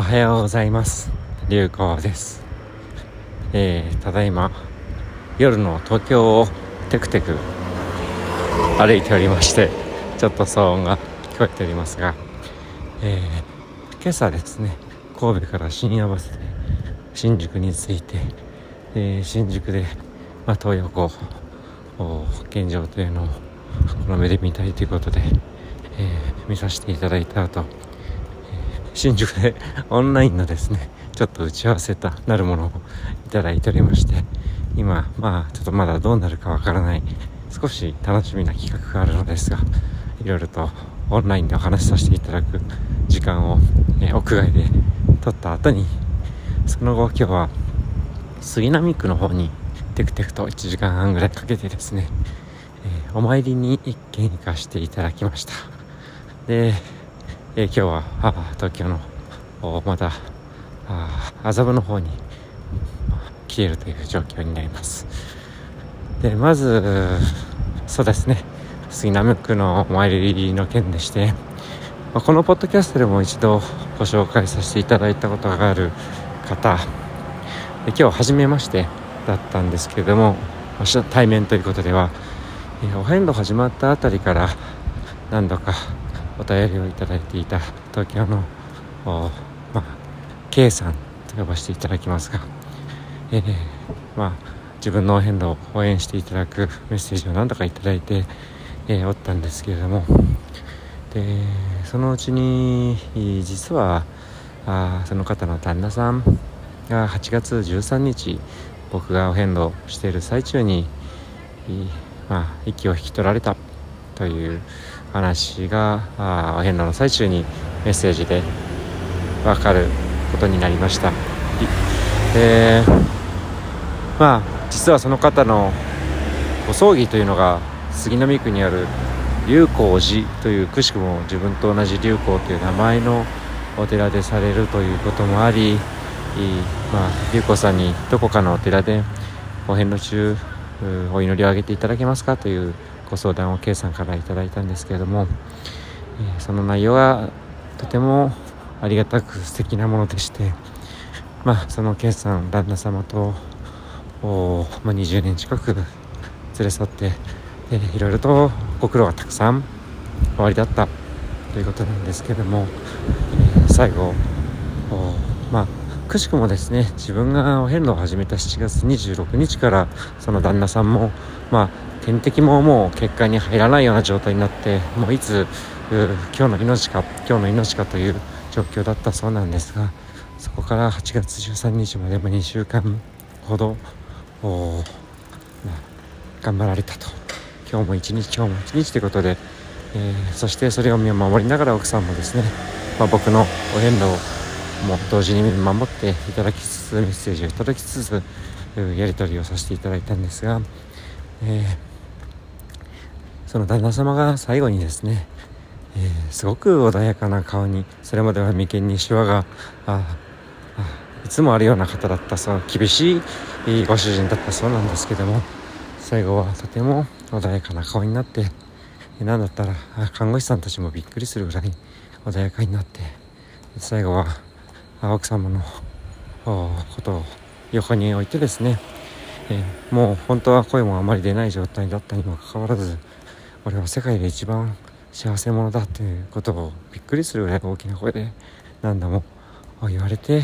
おはようございます。流行です。えー、ただいま夜の東京をテクテク歩いておりましてちょっと騒音が聞こえておりますが、えー、今朝ですね神戸から深夜バスで新宿に着いて、えー、新宿で、まあ、東横現状というのをこの目で見たいということで、えー、見させていただいた後新宿で オンラインのですねちょっと打ち合わせたなるものをいただいておりまして今まあちょっとまだどうなるかわからない少し楽しみな企画があるのですがいろいろとオンラインでお話しさせていただく時間を、え屋外で撮った後にその後今日は杉並区の方にテクテクと1時間半ぐらいかけてですね、えー、お参りに一軒行かせていただきました。でえー、今日はあ東京のまた麻布の方に来ているという状況になります。でまずそうですね。杉並区のお参りの件でして、このポッドキャストでも一度ご紹介させていただいたことがある方で今日初めましてだったんですけれども対面ということではお遍路始まったあたりから何度かお便りをいただいていた東京のまあ K さんと呼ばせていただきますが、えー、まあ自分のお遍路を応援していただくメッセージを何度かいただいて、えー、おったんですけれどもでそのうちに実はあその方の旦那さんが8月13日僕がお遍路している最中に、まあ、息を引き取られたという話があお遍路の最中にメッセージで分かることになりました。でまあ実はその方のご葬儀というのが杉並区にある龍光寺というくしくも自分と同じ龍光という名前のお寺でされるということもありまあ、龍子さんにどこかのお寺でお遍路中お祈りをあげていただけますかというご相談を K さんからいただいたんですけれども、え、その内容がとてもありがたく素敵なものでしてまあその K さん旦那様とお、まあ、20年近く連れ添って、えー、いろいろとご苦労がたくさん終わりだったということなんですけども、え、最後まあくしくもですね自分がお遍路を始めた7月26日からその旦那さんもまあ点滴ももう血管に入らないような状態になってもういつ今日の命か今日の命かという状況だったそうなんですがそこから8月13日までも2週間ほど、まあ、頑張られたと。今日も一日今日も一日ということで、えー、そしてそれを見守りながら奥さんもですね、まあ、僕のお遍路をも同時に見守っていただきつつメッセージをいただきつつやり取りをさせていただいたんですが、えーその旦那様が最後にですね、えー、すごく穏やかな顔にそれまでは眉間にしわがあいつもあるような方だったそう厳しいご主人だったそうなんですけども最後はとても穏やかな顔になって何だったら看護師さんたちもびっくりするぐらい穏やかになって最後は奥様のことを横に置いてですね、えー、もう本当は声もあまり出ない状態だったにもかかわらず俺は世界で一番幸せ者だっていうことをびっくりするぐらい大きな声で。何度も言われて。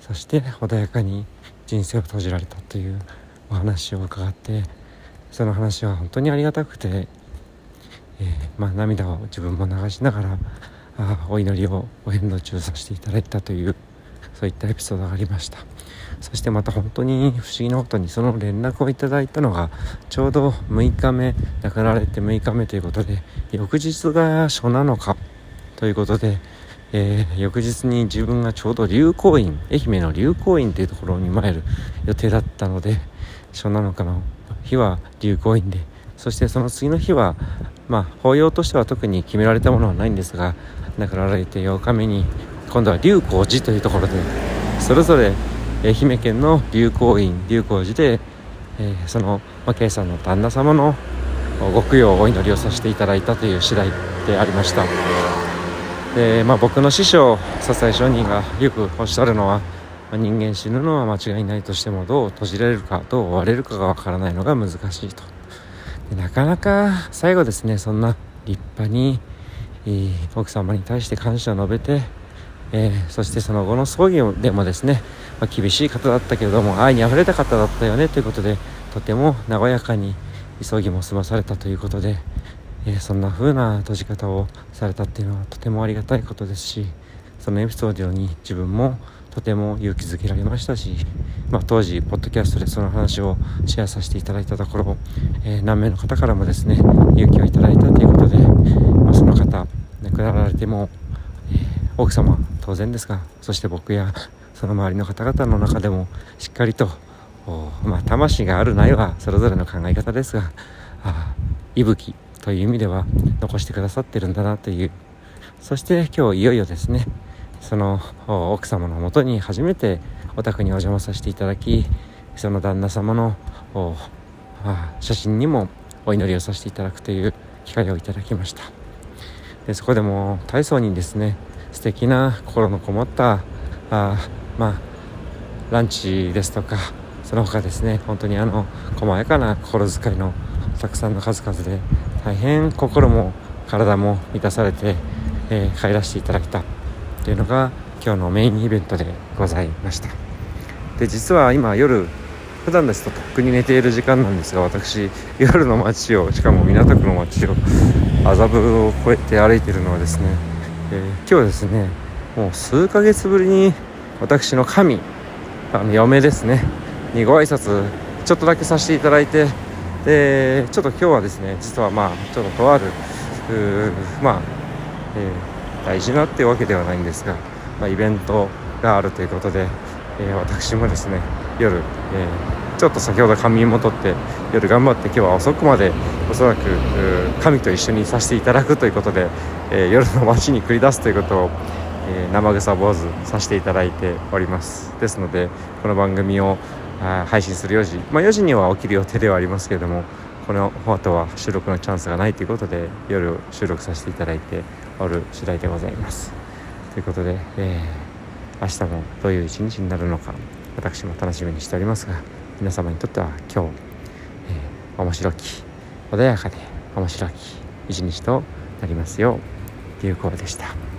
そして穏やかに人生を閉じられたというお話を伺って。その話は本当にありがたくて、えー、まあ、涙を自分も流しながらあお祈りをお遍路中させていただいたというそういったエピソードがありました。そしてまた本当に不思議なことにその連絡をいただいたのがちょうど6日目亡くなられて6日目ということで翌日が初なのかということで、えー、翌日に自分がちょうど流行院愛媛の流行院というところに参る予定だったので初なのかの日は流行院でそしてその次の日はまあ法要としては特に決められたものはないんですが亡くなられて8日目に今度は龍光寺というところでそれぞれ愛媛県の流行院流行寺で、えー、その、まあ、K さんの旦那様のご供養をお祈りをさせていただいたという次第でありました。で、まあ、僕の師匠笹井上人がよくおっしゃるのは、まあ、人間死ぬのは間違いないとしてもどう閉じられるかどう終われるかがわからないのが難しいと。でなかなか最後ですねそんな立派に、奥様に対して感謝を述べて、えー、そしてその後の葬儀でもですね、まあ、厳しい方だったけれども愛にあふれた方だったよねということでとても和やかに急ぎも済まされたということで、えー、そんな風な閉じ方をされたっていうのはとてもありがたいことですしそのエピソードに自分もとても勇気づけられましたし、まあ、当時ポッドキャストでその話をシェアさせていただいたところ、えー、何名の方からもですね勇気をいただいたということで、まあ、その方亡くなられても、奥様当然ですがそして僕やその周りの方々の中でもしっかりとまあ、魂があるないはそれぞれの考え方ですがあ息吹という意味では残してくださってるんだなという。そして今日いよいよですねその奥様のもとに初めてお宅にお邪魔させていただきその旦那様の写真にもお祈りをさせていただくという機会をいただきました。でそこでも大層にですね素敵な心のこもったあまあランチですとかその他ですね本当にあの細やかな心遣いのたくさんの数々で大変心も体も満たされて、えー、帰らせていただいたというのが今日のメインイベントでございました。で実は今夜普段ですととっくに寝ている時間なんですが私夜の街をしかも港区の街を麻布を越えて歩いているのはですね、今日ですねもう数ヶ月ぶりに私の神あの嫁ですねにご挨拶ちょっとだけさせていただいてでちょっと今日はですね実はまあちょっととあるまあ、えー大事なっていうわけではないんですが、まあ、イベントがあるということで、えー、私もですね夜、えー、ちょっと先ほど仮眠も取って夜頑張って今日は遅くまでおそらく神と一緒にさせていただくということで、えー、夜の街に繰り出すということを、え生臭坊主させていただいております。ですのでこの番組を配信する4時、まあ、4時には起きる予定ではありますけれどもこの後は収録のチャンスがないということで夜収録させていただいておる次第でございます。ということで、えー、明日もどういう一日になるのか私も楽しみにしておりますが皆様にとっては今日、えー、面白き穏やかで面白き一日となりますよう流行でした。